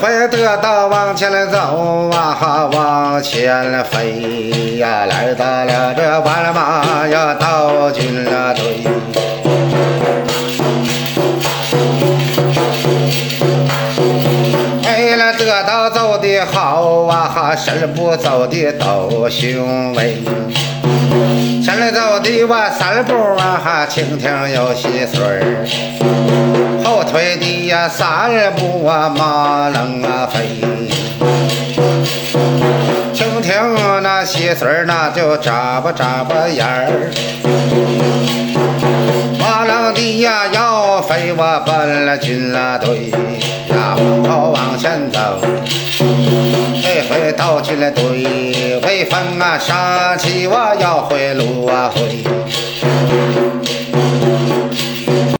回得到往前来走啊，往前来飞呀，来到了这万马呀到军了队。哎了，得到走的好啊，身不走的都雄伟。前来走的我三步啊，哈，蜻蜓有细碎儿；后退的呀三步啊，马能啊飞。蜻蜓那细碎儿那就眨巴眨巴眼儿，马郎的呀要飞我奔了军了队呀，往后往前走。这回到军了队，威风啊杀气我要回路啊回。